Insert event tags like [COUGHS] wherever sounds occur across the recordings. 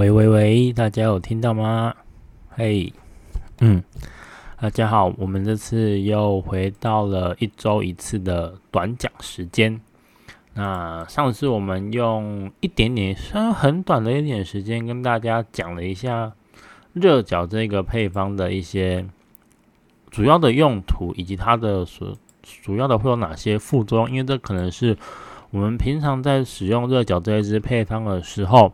喂喂喂，大家有听到吗？嘿，嗯，大家好，我们这次又回到了一周一次的短讲时间。那上次我们用一点点，虽然很短的一点时间，跟大家讲了一下热角这个配方的一些主要的用途，以及它的所主要的会有哪些副作用，因为这可能是我们平常在使用热角这一支配方的时候。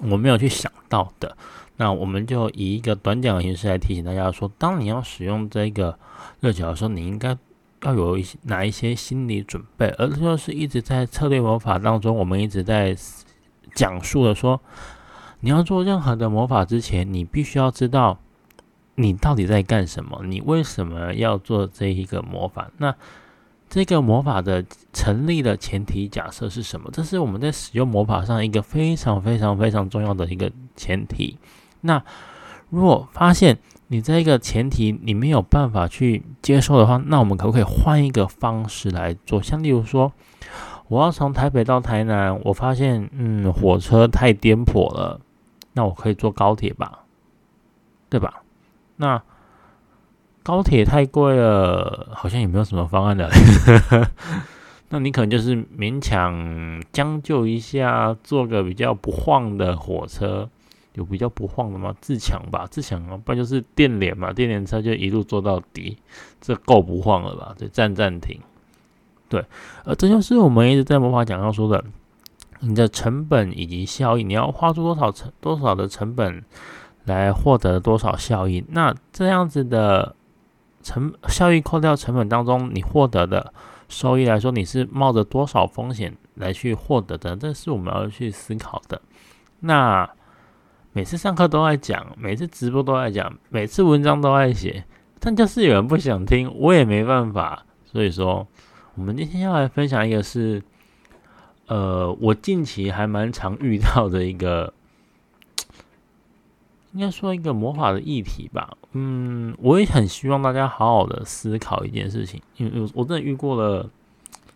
我没有去想到的，那我们就以一个短讲的形式来提醒大家说，当你要使用这个热脚的时候，你应该要有一些哪一些心理准备，而就是一直在策略魔法当中，我们一直在讲述的说，你要做任何的魔法之前，你必须要知道你到底在干什么，你为什么要做这一个魔法，那。这个魔法的成立的前提假设是什么？这是我们在使用魔法上一个非常非常非常重要的一个前提。那如果发现你这个前提你没有办法去接受的话，那我们可不可以换一个方式来做？像例如说，我要从台北到台南，我发现嗯火车太颠簸了，那我可以坐高铁吧？对吧？那高铁太贵了，好像也没有什么方案的。[LAUGHS] 那你可能就是勉强将就一下，坐个比较不晃的火车。有比较不晃的吗？自强吧，自强啊，不然就是电联嘛，电联车就一路坐到底，这够不晃了吧？对，站暂停。对，呃，这就是我们一直在魔法讲要说的，你的成本以及效益，你要花出多少成多少的成本来获得多少效益？那这样子的。成效益扣掉成本当中，你获得的收益来说，你是冒着多少风险来去获得的？这是我们要去思考的。那每次上课都在讲，每次直播都在讲，每次文章都在写，但就是有人不想听，我也没办法。所以说，我们今天要来分享一个是，呃，我近期还蛮常遇到的一个。应该说一个魔法的议题吧，嗯，我也很希望大家好好的思考一件事情，因为我真的遇过了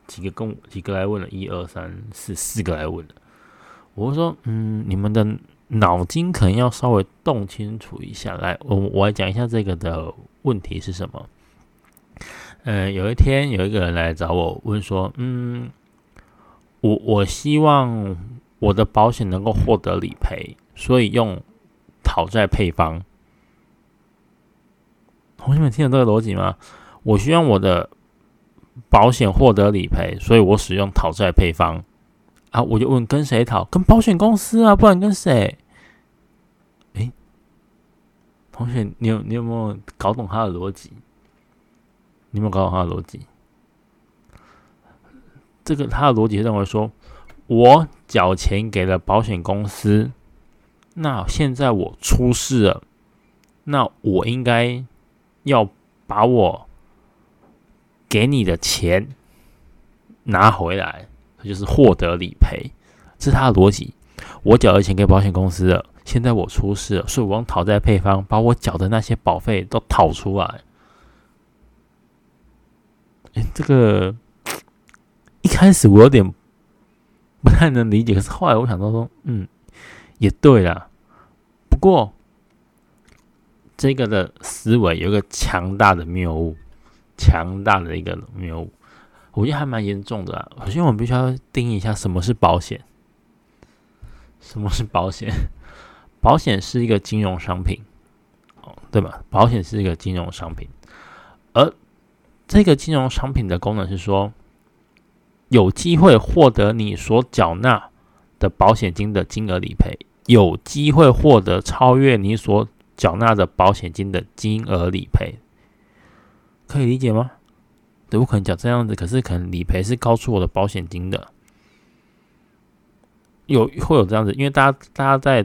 几个跟几个来问了，一二三四四个来问的，我会说，嗯，你们的脑筋可能要稍微动清楚一下，来，我我来讲一下这个的问题是什么。嗯，有一天有一个人来找我问说，嗯，我我希望我的保险能够获得理赔，所以用。讨债配方，同学们听懂这个逻辑吗？我希望我的保险获得理赔，所以我使用讨债配方啊！我就问跟谁讨？跟保险公司啊，不然跟谁？哎，同学，你有你有没有搞懂他的逻辑？你有没有搞懂他的逻辑？这个他的逻辑认为说，我缴钱给了保险公司。那现在我出事了，那我应该要把我给你的钱拿回来，就是获得理赔，这是他的逻辑。我缴了钱给保险公司了，现在我出事了，所以我用讨债配方把我缴的那些保费都讨出来。哎，这个一开始我有点不太能理解，可是后来我想到说，嗯。也对啦，不过这个的思维有一个强大的谬误，强大的一个谬误，我觉得还蛮严重的啊。首先，我们必须要定义一下什么是保险。什么是保险？[LAUGHS] 保险是一个金融商品，哦，对吧？保险是一个金融商品，而这个金融商品的功能是说，有机会获得你所缴纳的保险金的金额理赔。有机会获得超越你所缴纳的保险金的金额理赔，可以理解吗？对，我可能讲这样子，可是可能理赔是高出我的保险金的，有会有这样子，因为大家大家在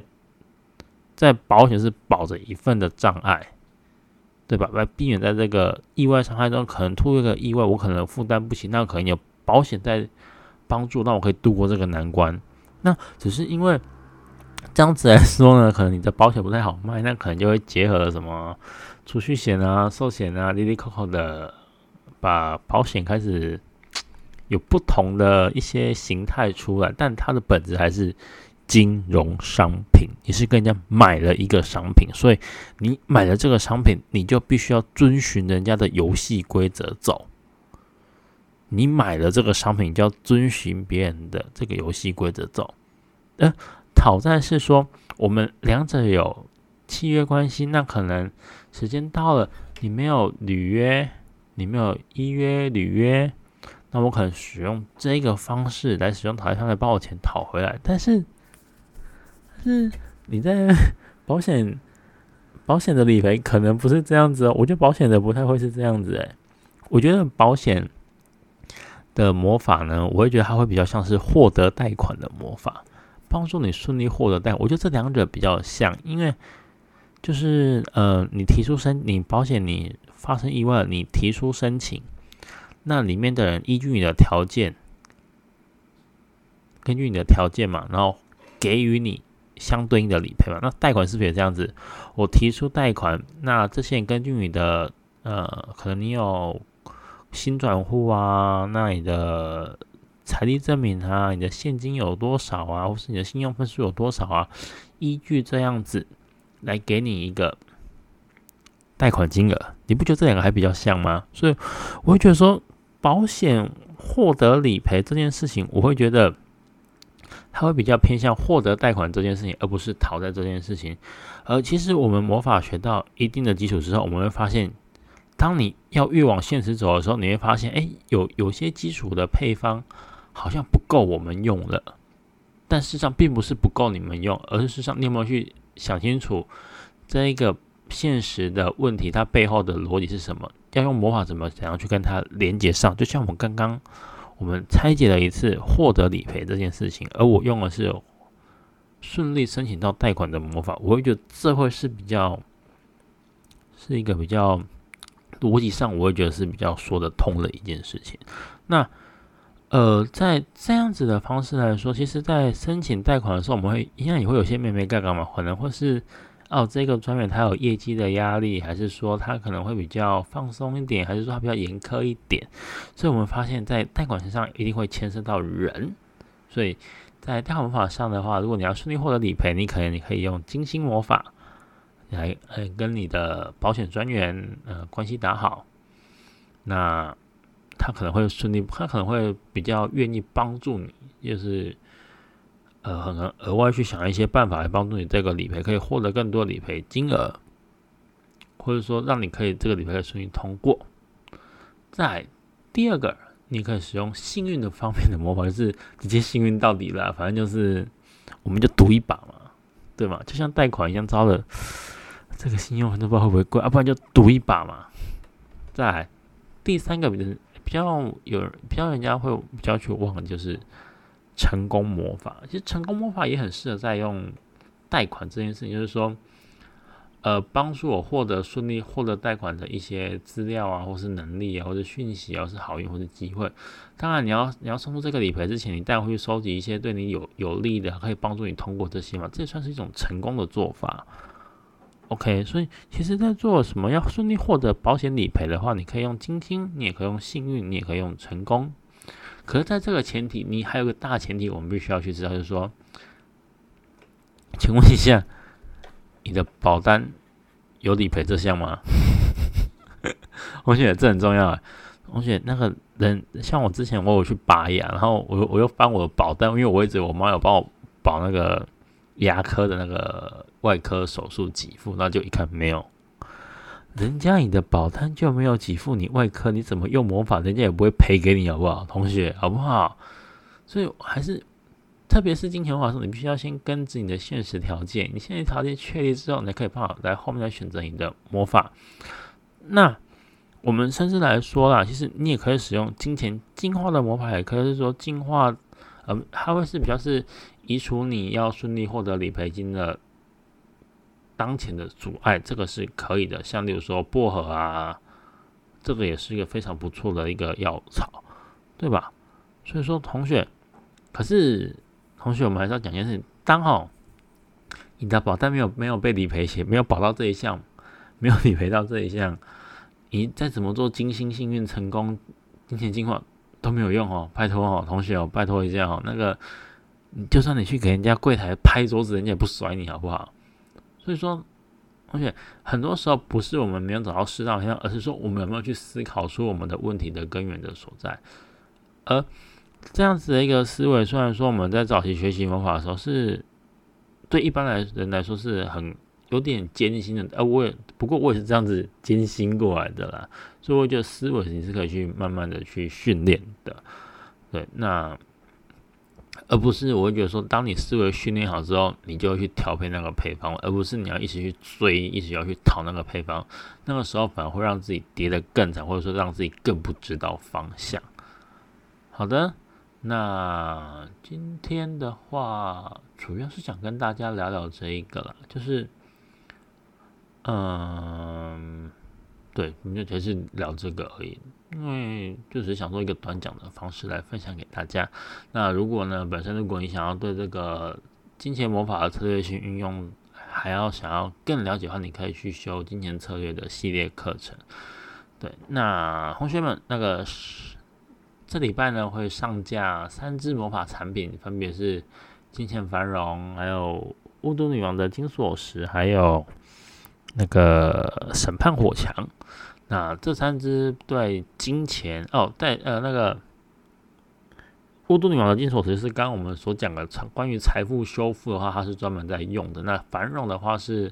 在保险是保着一份的障碍，对吧？来避免在这个意外伤害中可能突一个意外，我可能负担不起，那可能有保险在帮助，那我可以度过这个难关。那只是因为。这样子来说呢，可能你的保险不太好卖，那可能就会结合什么储蓄险啊、寿险啊、滴滴扣扣的，把保险开始有不同的一些形态出来，但它的本质还是金融商品，你是跟人家买了一个商品，所以你买了这个商品，你就必须要遵循人家的游戏规则走。你买了这个商品，就要遵循别人的这个游戏规则走。呃，挑战是说我们两者有契约关系，那可能时间到了，你没有履约，你没有依约履约，那我可能使用这个方式来使用讨债上来把我钱讨回来，但是。是你在 [LAUGHS] 保险保险的理赔可能不是这样子哦，我觉得保险的不太会是这样子诶，我觉得保险的魔法呢，我会觉得它会比较像是获得贷款的魔法，帮助你顺利获得贷。我觉得这两者比较像，因为就是呃，你提出申，你保险你发生意外，你提出申请，那里面的人依据你的条件，根据你的条件嘛，然后给予你。相对应的理赔嘛，那贷款是不是也这样子？我提出贷款，那这些根据你的呃，可能你有新转户啊，那你的财力证明啊，你的现金有多少啊，或是你的信用分数有多少啊，依据这样子来给你一个贷款金额，你不觉得这两个还比较像吗？所以我会觉得说，保险获得理赔这件事情，我会觉得。它会比较偏向获得贷款这件事情，而不是讨债这件事情。而其实我们魔法学到一定的基础之后，我们会发现，当你要越往现实走的时候，你会发现，哎，有有些基础的配方好像不够我们用了。但事实上并不是不够你们用，而是事实上你有没有去想清楚这一个现实的问题，它背后的逻辑是什么？要用魔法怎么怎样去跟它连接上？就像我们刚刚。我们拆解了一次获得理赔这件事情，而我用的是顺利申请到贷款的魔法，我会觉得这会是比较是一个比较逻辑上，我会觉得是比较说得通的一件事情。那呃，在这样子的方式来说，其实，在申请贷款的时候，我们会一样也会有些妹妹干干嘛，可能会是。哦，这个专员他有业绩的压力，还是说他可能会比较放松一点，还是说他比较严苛一点？所以我们发现，在贷款身上一定会牵涉到人，所以在贷款魔法上的话，如果你要顺利获得理赔，你可能你可以用金星魔法来呃跟你的保险专员呃关系打好，那他可能会顺利，他可能会比较愿意帮助你，就是。呃，可能额外去想一些办法来帮助你这个理赔可以获得更多理赔金额，或者说让你可以这个理赔可以顺利通过。在第二个，你可以使用幸运的方面的魔法，就是直接幸运到底了，反正就是我们就赌一把嘛，对吗？就像贷款一样，招了这个信用都不知道会不会贵啊，不然就赌一把嘛。在第三个比较比较有比较人家会比较去忘就是。成功魔法，其实成功魔法也很适合在用贷款这件事情，就是说，呃，帮助我获得顺利获得贷款的一些资料啊，或是能力啊，或者讯息啊，是好运或者机会。当然，你要你要送出这个理赔之前，你带回去收集一些对你有有利的，可以帮助你通过这些嘛，这也算是一种成功的做法。OK，所以其实，在做什么要顺利获得保险理赔的话，你可以用金星，你也可以用幸运，你也可以用成功。可是，在这个前提，你还有个大前提，我们必须要去知道，就是说，请问一下，你的保单有理赔这项吗？[LAUGHS] 我觉得，这很重要。同学，那个人像我之前，我有去拔牙，然后我我又翻我的保单，因为我一直我妈有帮我保那个牙科的那个外科手术给付，那就一看没有。人家你的保单就没有给付你外科，你怎么用魔法，人家也不会赔给你，好不好，同学，好不好？所以还是，特别是金钱法术，你必须要先根据你的现实条件，你现在条件确立之后，你可以办法来后面再选择你的魔法。那我们甚至来说啦，其实你也可以使用金钱进化的魔法，也可以是说进化，呃，它会是比较是移除你要顺利获得理赔金的。当前的阻碍，这个是可以的。像例如说薄荷啊，这个也是一个非常不错的一个药草，对吧？所以说，同学，可是同学，我们还是要讲一件事情：当哦，你的保单没有没有被理赔险，没有保到这一项，没有理赔到这一项，你再怎么做金星幸运成功金钱进化都没有用哦。拜托哦，同学哦，拜托一下哦，那个你就算你去给人家柜台拍桌子，人家也不甩你，好不好？所以说，而且很多时候不是我们没有找到适当方向，而是说我们有没有去思考出我们的问题的根源的所在。而这样子的一个思维，虽然说我们在早期学习魔法的时候是对一般来人来说是很有点艰辛的，呃，我也不过我也是这样子艰辛过来的啦，所以我觉得思维你是可以去慢慢的去训练的，对，那。而不是我会觉得说，当你思维训练好之后，你就会去调配那个配方，而不是你要一直去追，一直要去讨那个配方。那个时候反而会让自己跌得更惨，或者说让自己更不知道方向。好的，那今天的话，主要是想跟大家聊聊这一个了，就是，嗯。对，我们就只是聊这个而已，因为就是想做一个短讲的方式来分享给大家。那如果呢，本身如果你想要对这个金钱魔法的策略性运用，还要想要更了解的话，你可以去修金钱策略的系列课程。对，那同学们，那个是这礼拜呢会上架三支魔法产品，分别是金钱繁荣，还有巫毒女王的金锁石，还有。那个审判火墙，那这三只对金钱哦，在呃那个乌都女王的金锁石是刚刚我们所讲的关于财富修复的话，它是专门在用的。那繁荣的话是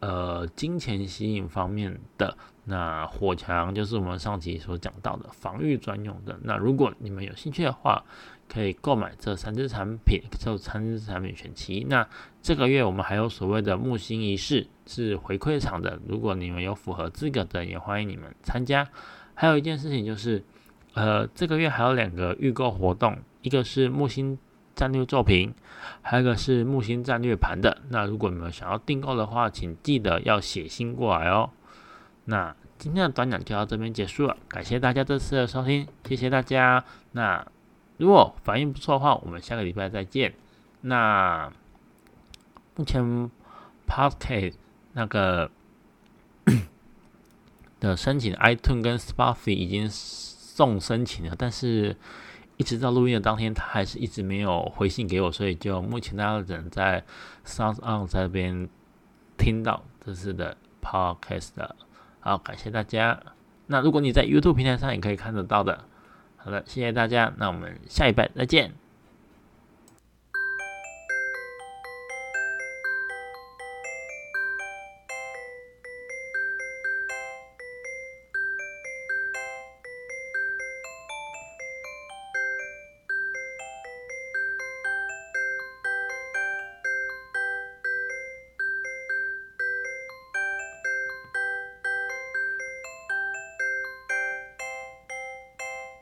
呃金钱吸引方面的。那火墙就是我们上集所讲到的防御专用的。那如果你们有兴趣的话，可以购买这三只产品，这三只产品选齐。那这个月我们还有所谓的木星仪式是回馈场的，如果你们有符合资格的，也欢迎你们参加。还有一件事情就是，呃，这个月还有两个预购活动，一个是木星战略作品，还有一个是木星战略盘的。那如果你们想要订购的话，请记得要写信过来哦。那今天的短讲就到这边结束了，感谢大家这次的收听，谢谢大家。那如果反应不错的话，我们下个礼拜再见。那目前 Podcast 那个 [COUGHS] 的申请，iTunes 跟 Spotify 已经送申请了，但是一直到录音的当天，他还是一直没有回信给我，所以就目前大家只能在 Sound On 这边听到这次的 Podcast 的。好，感谢大家。那如果你在 YouTube 平台上也可以看得到的。好的，谢谢大家，那我们下一拜再见。